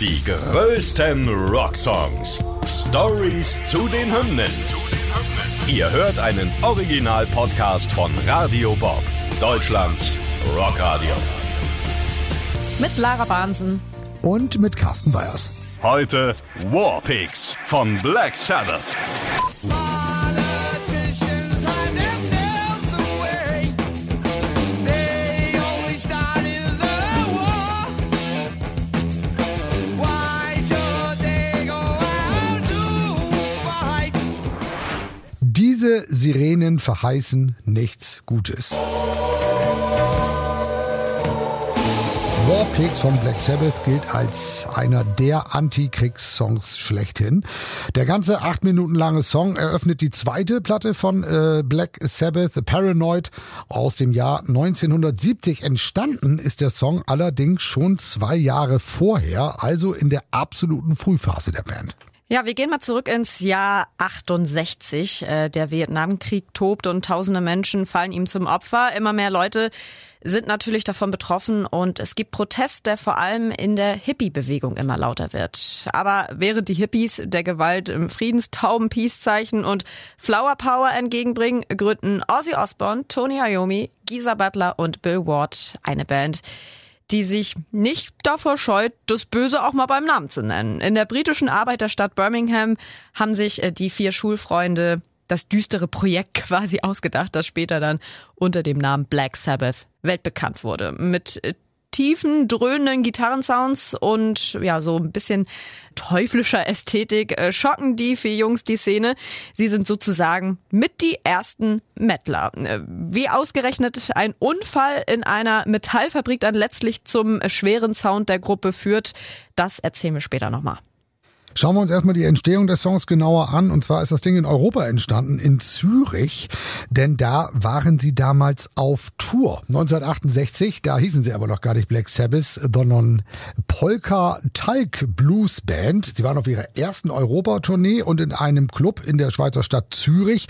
Die größten Rocksongs. Stories zu den Hymnen. Ihr hört einen Original-Podcast von Radio Bob, Deutschlands Rockradio. Mit Lara Bahnsen. Und mit Carsten Weyers. Heute Warpigs von Black Sabbath. Diese Sirenen verheißen nichts Gutes. Warpigs von Black Sabbath gilt als einer der Antikriegssongs schlechthin. Der ganze acht Minuten lange Song eröffnet die zweite Platte von äh, Black Sabbath, The Paranoid, aus dem Jahr 1970. Entstanden ist der Song allerdings schon zwei Jahre vorher, also in der absoluten Frühphase der Band. Ja, wir gehen mal zurück ins Jahr 68. Äh, der Vietnamkrieg tobt und tausende Menschen fallen ihm zum Opfer. Immer mehr Leute sind natürlich davon betroffen und es gibt Protest, der vor allem in der Hippie-Bewegung immer lauter wird. Aber während die Hippies der Gewalt im Friedenstauben Peace-Zeichen und Flower Power entgegenbringen, gründen Ozzy Osbourne, Tony Iommi, Geezer Butler und Bill Ward eine Band, die sich nicht davor scheut, das Böse auch mal beim Namen zu nennen. In der britischen Arbeiterstadt Birmingham haben sich äh, die vier Schulfreunde das düstere Projekt quasi ausgedacht, das später dann unter dem Namen Black Sabbath weltbekannt wurde. Mit äh, tiefen, dröhnenden Gitarrensounds und ja, so ein bisschen teuflischer Ästhetik äh, schocken die vier Jungs die Szene. Sie sind sozusagen mit die ersten Mettler. Äh, Wie ausgerechnet ein Unfall in einer Metallfabrik dann letztlich zum schweren Sound der Gruppe führt, das erzählen wir später nochmal. Schauen wir uns erstmal die Entstehung des Songs genauer an. Und zwar ist das Ding in Europa entstanden, in Zürich. Denn da waren sie damals auf Tour. 1968, da hießen sie aber noch gar nicht Black Sabbath, sondern Polka Talk Blues Band. Sie waren auf ihrer ersten Europatournee und in einem Club in der Schweizer Stadt Zürich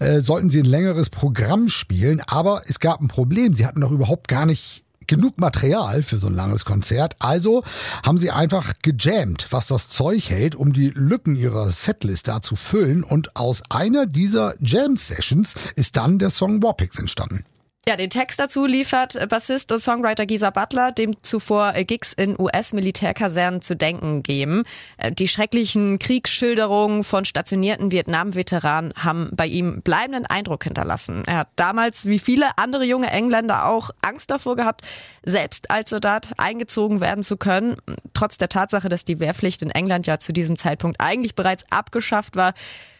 äh, sollten sie ein längeres Programm spielen. Aber es gab ein Problem. Sie hatten noch überhaupt gar nicht genug Material für so ein langes Konzert. Also haben sie einfach gejammt, was das Zeug hält, um die Lücken ihrer Setlist da zu füllen. Und aus einer dieser Jam-Sessions ist dann der Song Warpix entstanden. Ja, den Text dazu liefert Bassist und Songwriter Geezer Butler, dem zuvor Gigs in US-Militärkasernen zu denken geben. Die schrecklichen Kriegsschilderungen von stationierten Vietnam-Veteranen haben bei ihm bleibenden Eindruck hinterlassen. Er hat damals, wie viele andere junge Engländer auch, Angst davor gehabt, selbst als Soldat eingezogen werden zu können. Trotz der Tatsache, dass die Wehrpflicht in England ja zu diesem Zeitpunkt eigentlich bereits abgeschafft war,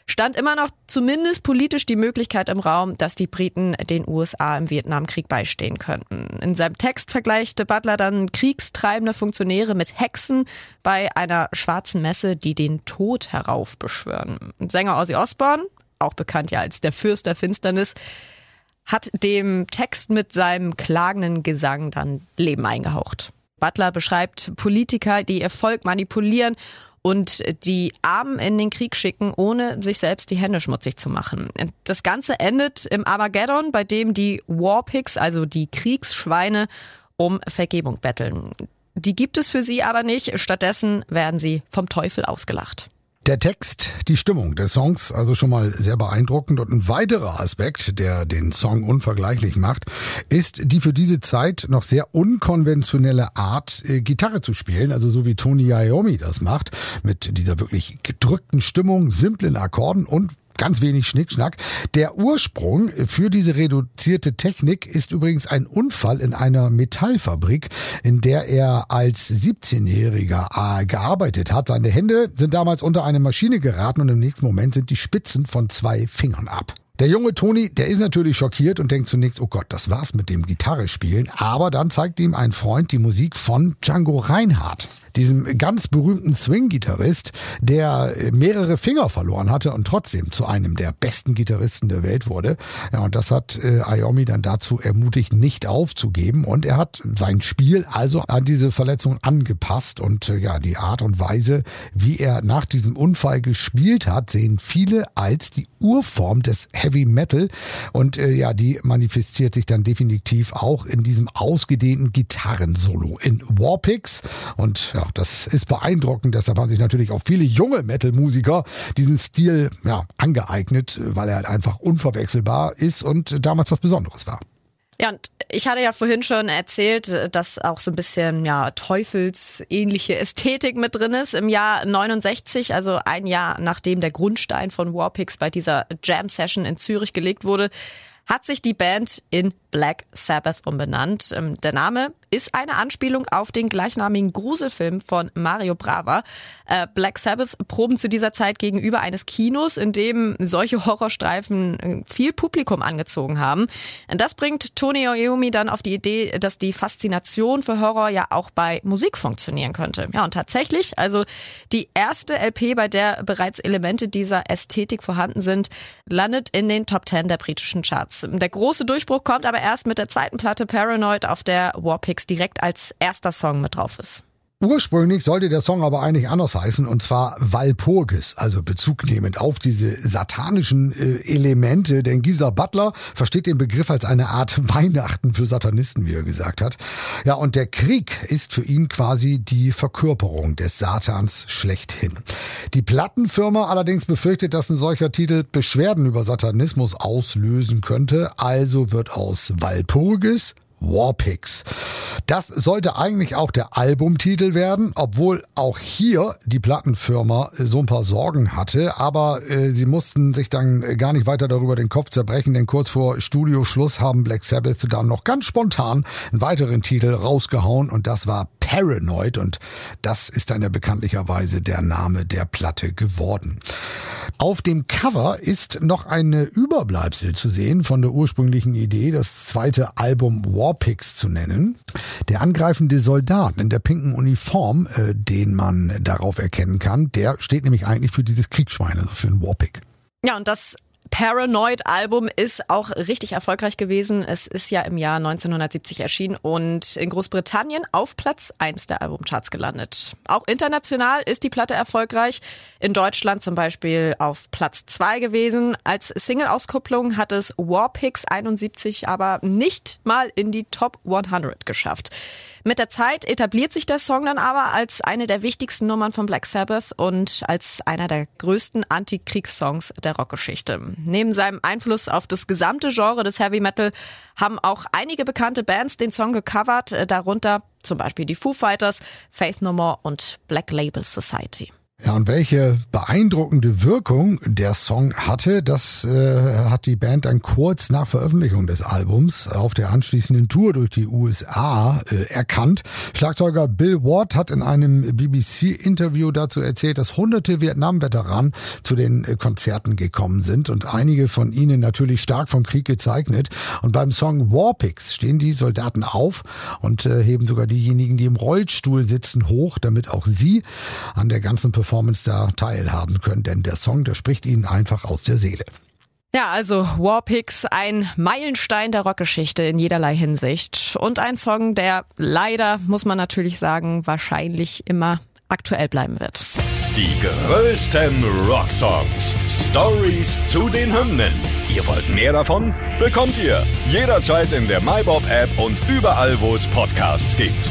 stand immer noch zumindest politisch die Möglichkeit im Raum, dass die Briten den USA im Vietnamkrieg beistehen könnten. In seinem Text vergleichte Butler dann kriegstreibende Funktionäre mit Hexen bei einer schwarzen Messe, die den Tod heraufbeschwören. Sänger Ozzy Osbourne, auch bekannt ja als der Fürst der Finsternis, hat dem Text mit seinem klagenden Gesang dann Leben eingehaucht. Butler beschreibt Politiker, die ihr Volk manipulieren und die Armen in den Krieg schicken, ohne sich selbst die Hände schmutzig zu machen. Das Ganze endet im Armageddon, bei dem die Warpigs, also die Kriegsschweine, um Vergebung betteln. Die gibt es für sie aber nicht. Stattdessen werden sie vom Teufel ausgelacht. Der Text, die Stimmung des Songs, also schon mal sehr beeindruckend. Und ein weiterer Aspekt, der den Song unvergleichlich macht, ist die für diese Zeit noch sehr unkonventionelle Art, äh, Gitarre zu spielen. Also so wie Tony Iommi das macht, mit dieser wirklich gedrückten Stimmung, simplen Akkorden und ganz wenig Schnickschnack. Der Ursprung für diese reduzierte Technik ist übrigens ein Unfall in einer Metallfabrik, in der er als 17-Jähriger gearbeitet hat. Seine Hände sind damals unter eine Maschine geraten und im nächsten Moment sind die Spitzen von zwei Fingern ab. Der junge Toni, der ist natürlich schockiert und denkt zunächst, oh Gott, das war's mit dem Gitarre spielen. Aber dann zeigt ihm ein Freund die Musik von Django Reinhardt, diesem ganz berühmten Swing-Gitarrist, der mehrere Finger verloren hatte und trotzdem zu einem der besten Gitarristen der Welt wurde. Ja, und das hat äh, Iommi dann dazu ermutigt, nicht aufzugeben. Und er hat sein Spiel also an diese Verletzung angepasst. Und äh, ja, die Art und Weise, wie er nach diesem Unfall gespielt hat, sehen viele als die Urform des Metal. Und äh, ja, die manifestiert sich dann definitiv auch in diesem ausgedehnten Gitarrensolo in Warpix. Und ja, das ist beeindruckend. Deshalb haben sich natürlich auch viele junge Metal-Musiker diesen Stil ja, angeeignet, weil er halt einfach unverwechselbar ist und damals was Besonderes war. Ja, und ich hatte ja vorhin schon erzählt, dass auch so ein bisschen ja teufelsähnliche Ästhetik mit drin ist. Im Jahr 69, also ein Jahr nachdem der Grundstein von Warpix bei dieser Jam Session in Zürich gelegt wurde, hat sich die Band in Black Sabbath umbenannt. Ähm, Der Name ist eine Anspielung auf den gleichnamigen Gruselfilm von Mario Brava. Äh, Black Sabbath proben zu dieser Zeit gegenüber eines Kinos, in dem solche Horrorstreifen äh, viel Publikum angezogen haben. Das bringt Tony Iommi dann auf die Idee, dass die Faszination für Horror ja auch bei Musik funktionieren könnte. Ja, und tatsächlich, also die erste LP, bei der bereits Elemente dieser Ästhetik vorhanden sind, landet in den Top 10 der britischen Charts. Der große Durchbruch kommt aber erst mit der zweiten Platte Paranoid, auf der Warpix direkt als erster Song mit drauf ist. Ursprünglich sollte der Song aber eigentlich anders heißen, und zwar Walpurgis, also bezugnehmend auf diese satanischen äh, Elemente. Denn Gisela Butler versteht den Begriff als eine Art Weihnachten für Satanisten, wie er gesagt hat. Ja, und der Krieg ist für ihn quasi die Verkörperung des Satans schlechthin. Die Plattenfirma allerdings befürchtet, dass ein solcher Titel Beschwerden über Satanismus auslösen könnte. Also wird aus Walpurgis Warpix. Das sollte eigentlich auch der Albumtitel werden, obwohl auch hier die Plattenfirma so ein paar Sorgen hatte, aber äh, sie mussten sich dann gar nicht weiter darüber den Kopf zerbrechen, denn kurz vor Studioschluss haben Black Sabbath dann noch ganz spontan einen weiteren Titel rausgehauen und das war Paranoid und das ist dann ja bekanntlicherweise der Name der Platte geworden. Auf dem Cover ist noch eine Überbleibsel zu sehen von der ursprünglichen Idee, das zweite Album Warpix zu nennen. Der angreifende Soldat in der pinken Uniform, äh, den man darauf erkennen kann, der steht nämlich eigentlich für dieses Kriegsschwein, also für ein Warpig. Ja, und das Paranoid-Album ist auch richtig erfolgreich gewesen. Es ist ja im Jahr 1970 erschienen und in Großbritannien auf Platz 1 der Albumcharts gelandet. Auch international ist die Platte erfolgreich. In Deutschland zum Beispiel auf Platz 2 gewesen. Als Single-Auskopplung hat es Warpix 71 aber nicht mal in die Top 100 geschafft. Mit der Zeit etabliert sich der Song dann aber als eine der wichtigsten Nummern von Black Sabbath und als einer der größten Antikriegssongs der Rockgeschichte. Neben seinem Einfluss auf das gesamte Genre des Heavy Metal haben auch einige bekannte Bands den Song gecovert, darunter zum Beispiel die Foo Fighters, Faith No More und Black Label Society. Ja, und welche beeindruckende Wirkung der Song hatte, das äh, hat die Band dann kurz nach Veröffentlichung des Albums auf der anschließenden Tour durch die USA äh, erkannt. Schlagzeuger Bill Ward hat in einem BBC-Interview dazu erzählt, dass hunderte Vietnam-Veteranen zu den äh, Konzerten gekommen sind und einige von ihnen natürlich stark vom Krieg gezeichnet. Und beim Song Warpix stehen die Soldaten auf und äh, heben sogar diejenigen, die im Rollstuhl sitzen, hoch, damit auch sie an der ganzen Performance da teilhaben können, denn der Song, der spricht ihnen einfach aus der Seele. Ja, also Warpix, ein Meilenstein der Rockgeschichte in jederlei Hinsicht. Und ein Song, der leider, muss man natürlich sagen, wahrscheinlich immer aktuell bleiben wird. Die größten Rocksongs. Stories zu den Hymnen. Ihr wollt mehr davon? Bekommt ihr jederzeit in der MyBob-App und überall, wo es Podcasts gibt.